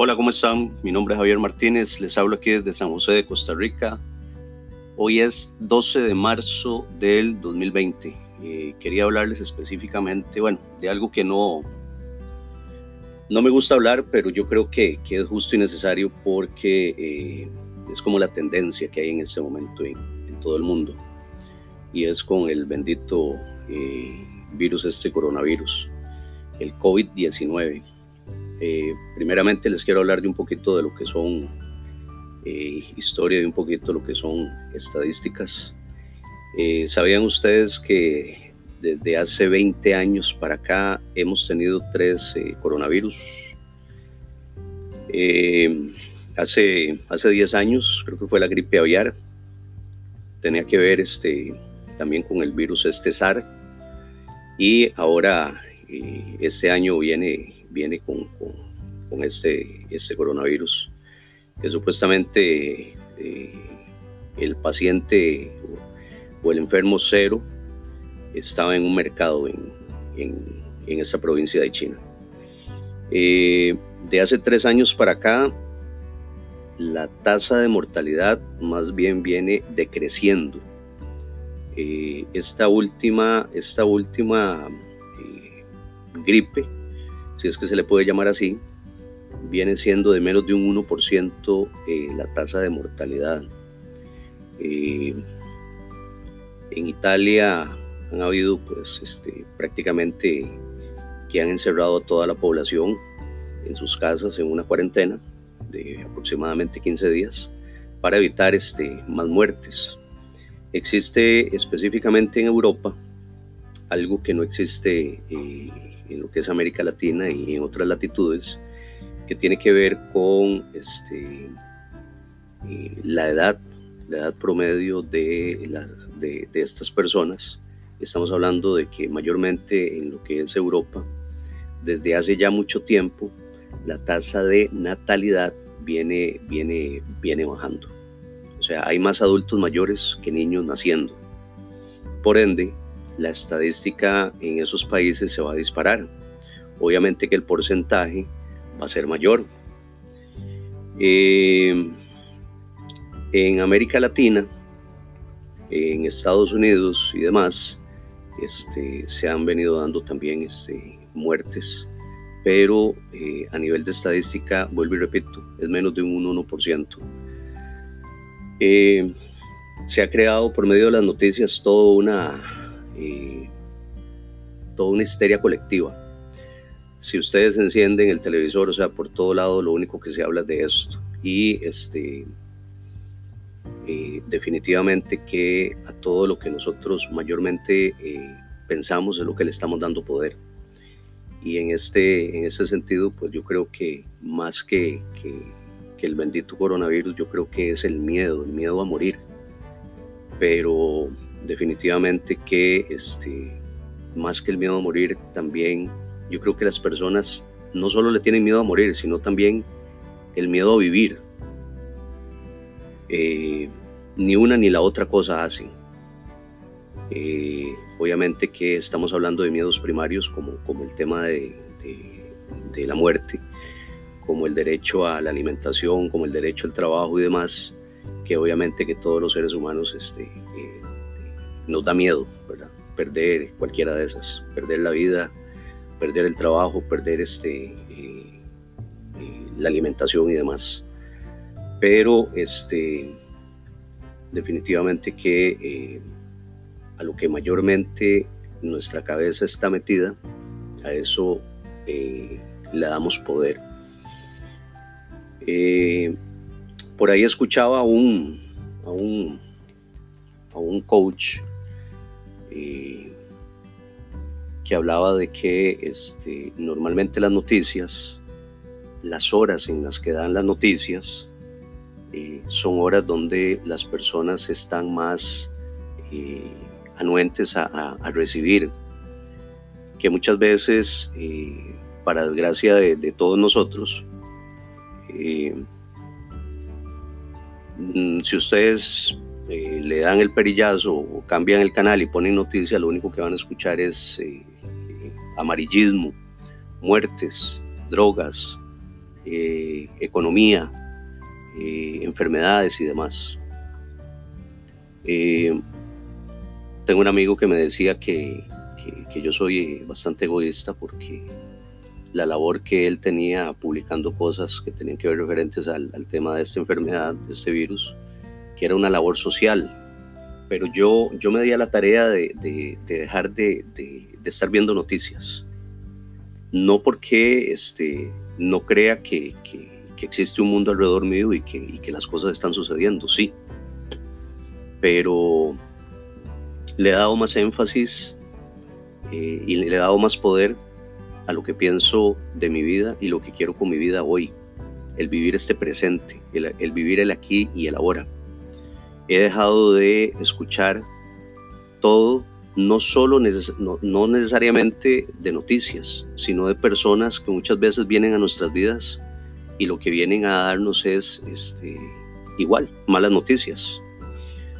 Hola, ¿cómo están? Mi nombre es Javier Martínez, les hablo aquí desde San José de Costa Rica. Hoy es 12 de marzo del 2020. Eh, quería hablarles específicamente, bueno, de algo que no, no me gusta hablar, pero yo creo que, que es justo y necesario porque eh, es como la tendencia que hay en este momento en, todo el mundo. Y es con el bendito eh, virus, este coronavirus, el COVID-19. Eh, primeramente les quiero hablar de un poquito de lo que son eh, historia, de un poquito de lo que son estadísticas. Eh, ¿Sabían ustedes que desde hace 20 años para acá hemos tenido tres coronavirus? hace, hace 10 años, creo que fue la gripe aviar, tenía que ver este, también con el virus este SARS y ahora este año viene viene con, con, este, este coronavirus, que supuestamente eh, el paciente o el enfermo cero estaba en un mercado en, en, esa provincia de China. Eh, de hace tres años para acá, la tasa de mortalidad más bien viene decreciendo. Eh, esta última, esta última gripe si es que se le puede llamar así, viene siendo de menos de un 1% eh, la tasa de mortalidad. Eh, en Italia han habido pues este, prácticamente que han encerrado a toda la población en sus casas en una cuarentena de aproximadamente 15 días para evitar este, más muertes. Existe específicamente en Europa algo que no existe eh, en lo que es América Latina y en otras latitudes, que tiene que ver con este, eh, la edad, la edad promedio de, de, de estas personas. Estamos hablando de que mayormente en lo que es Europa, desde hace ya mucho tiempo, la tasa de natalidad viene, viene, viene bajando. O sea, hay más adultos mayores que niños naciendo. Por ende, la estadística en esos países se va a disparar. Obviamente que el porcentaje va a ser mayor. Eh, en América Latina, en Estados Unidos y demás, este, se han venido dando también este, muertes, pero eh, a nivel de estadística, vuelvo y repito, es menos de un 1%. Eh, se ha creado por medio de las noticias toda una toda una histeria colectiva. Si ustedes encienden el televisor, o sea, por todo lado, lo único que se habla es de esto. Y este, eh, definitivamente que a todo lo que nosotros mayormente eh, pensamos es lo que le estamos dando poder. Y en este, en ese sentido, pues yo creo que más que, que, que el bendito coronavirus, yo creo que es el miedo, el miedo a morir. Pero definitivamente que este, más que el miedo a morir, también yo creo que las personas no solo le tienen miedo a morir, sino también el miedo a vivir. Eh, ni una ni la otra cosa hacen. Eh, obviamente que estamos hablando de miedos primarios como, como el tema de, de, la muerte, como el derecho a la alimentación, como el derecho al trabajo y demás, que obviamente que todos los seres humanos este, nos da miedo, ¿verdad? Perder cualquiera de esas, perder la vida, perder el trabajo, perder este, eh, eh, la alimentación y demás. Pero este, definitivamente que eh, a lo que mayormente nuestra cabeza está metida, a eso le damos poder. por ahí escuchaba un, a un, a un coach eh, que hablaba de que este, normalmente las noticias, las horas en las que dan las noticias, eh, son horas donde las personas están más eh, anuentes a, recibir, que muchas veces, para desgracia de todos nosotros, mm, si ustedes eh, le dan el perillazo o cambian el canal y ponen noticias, lo único que van a escuchar es eh, amarillismo, muertes, drogas, eh, economía, eh, enfermedades y demás. tengo un amigo que me decía que, que, yo soy bastante egoísta porque la labor que él tenía publicando cosas que tenían que ver referentes al, al tema de esta enfermedad, de este virus, que era una labor social, pero yo, yo me di a la tarea de, de, dejar de, de, estar viendo noticias. No porque este, no crea que, que, existe un mundo alrededor mío y que, y que las cosas están sucediendo, sí. Pero le he dado más énfasis eh, y le he dado más poder a lo que pienso de mi vida y lo que quiero con mi vida hoy. El vivir este presente, el, el vivir el aquí y el ahora he dejado de escuchar todo, no solo no, necesariamente de noticias, sino de personas que muchas veces vienen a nuestras vidas y lo que vienen a darnos es este, igual, malas noticias.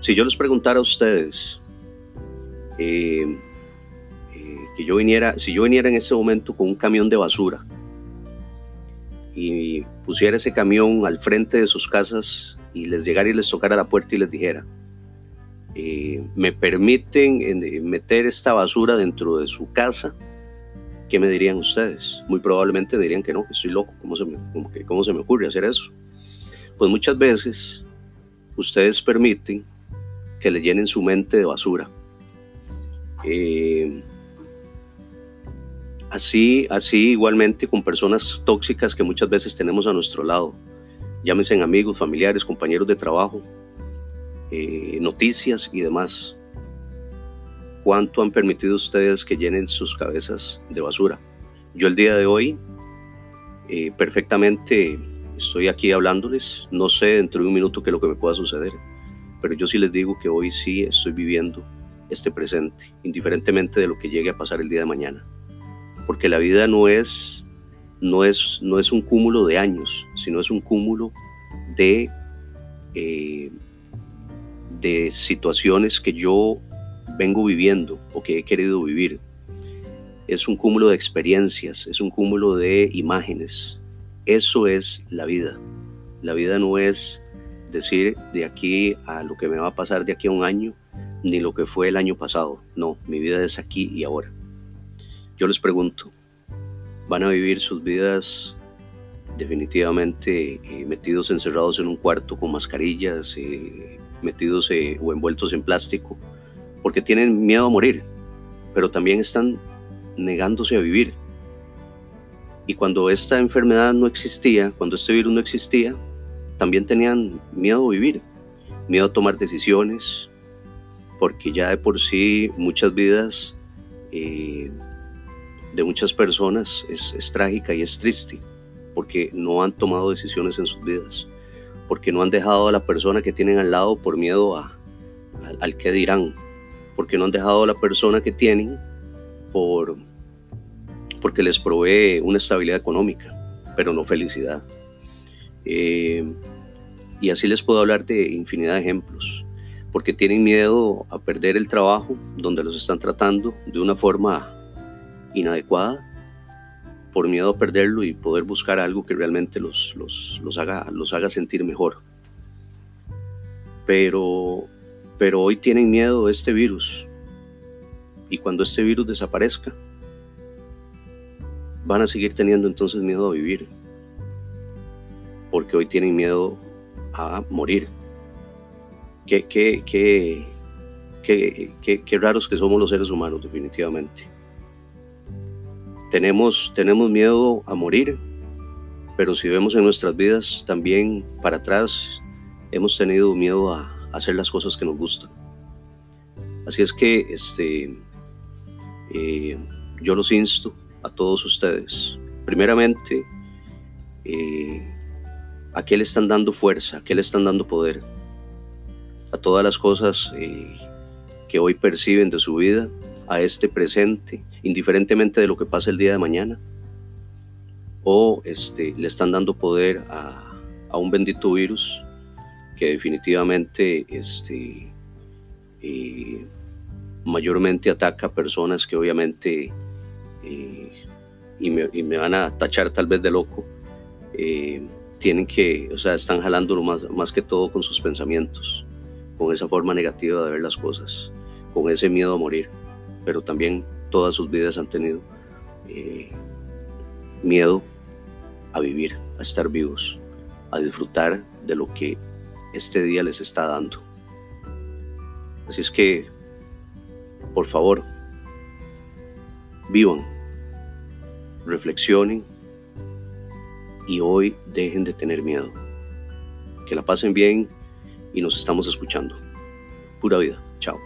Si yo les preguntara a ustedes eh, eh, que yo viniera, si yo viniera en ese momento con un camión de basura y pusiera ese camión al frente de sus casas y les llegara y les tocara la puerta y les dijera, eh, me permiten meter esta basura dentro de su casa, ¿qué me dirían ustedes? Muy probablemente dirían que no, que estoy loco, ¿cómo se me, cómo se me ocurre hacer eso? Pues muchas veces ustedes permiten que le llenen su mente de basura. Eh, así, así igualmente con personas tóxicas que muchas veces tenemos a nuestro lado llámese amigos, familiares, compañeros de trabajo, eh, noticias y demás. ¿Cuánto han permitido ustedes que llenen sus cabezas de basura? Yo el día de hoy eh, perfectamente estoy aquí hablándoles, no sé dentro de un minuto qué es lo que me pueda suceder, pero yo sí les digo que hoy sí estoy viviendo este presente, indiferentemente de lo que llegue a pasar el día de mañana. Porque la vida no es no es, no es un cúmulo de años, sino es un cúmulo de, eh, de situaciones que yo vengo viviendo o que he querido vivir. Es un cúmulo de experiencias, es un cúmulo de imágenes. Eso es la vida. La vida no es decir de aquí a lo que me va a pasar de aquí a un año, ni lo que fue el año pasado. No, mi vida es aquí y ahora. Yo les pregunto, van a vivir sus vidas definitivamente eh, metidos encerrados en un cuarto con mascarillas, eh, metidos eh, o envueltos en plástico, porque tienen miedo a morir, pero también están negándose a vivir. Y cuando esta enfermedad no existía, cuando este virus no existía, también tenían miedo a vivir, miedo a tomar decisiones, porque ya de por sí muchas vidas de muchas personas es, trágica y es triste porque no han tomado decisiones en sus vidas, porque no han dejado a la persona que tienen al lado por miedo a, al que dirán, porque no han dejado a la persona que tienen por, porque les provee una estabilidad económica, pero no felicidad. Eh, y así les puedo hablar de infinidad de ejemplos, porque tienen miedo a perder el trabajo donde los están tratando de una forma inadecuada por miedo a perderlo y poder buscar algo que realmente los, los, haga, los haga sentir mejor. Pero, pero hoy tienen miedo de este virus y cuando este virus desaparezca, van a seguir teniendo entonces miedo a vivir, porque hoy tienen miedo a morir. Qué, qué, qué, qué, qué raros que somos los seres humanos, definitivamente. Tenemos, tenemos miedo a morir, pero si vemos en nuestras vidas también para atrás, hemos tenido miedo a, hacer las cosas que nos gustan. Así es que este, eh, yo los insto a todos ustedes, primeramente, eh, a qué le están dando fuerza, a qué le están dando poder, a todas las cosas eh, que hoy perciben de su vida, a este presente, indiferentemente de lo que pase el día de mañana, o este, le están dando poder a, un bendito virus que definitivamente este, eh, mayormente ataca a personas que obviamente, eh, y, me, van a tachar tal vez de loco, eh, tienen que, o sea, están jalándolo más, más que todo con sus pensamientos, con esa forma negativa de ver las cosas, con ese miedo a morir, pero también todas sus vidas han tenido eh, miedo a vivir, a estar vivos, a disfrutar de lo que este día les está dando. Así es que, por favor, vivan, reflexionen y hoy dejen de tener miedo. Que la pasen bien y nos estamos escuchando. Pura vida. Chao.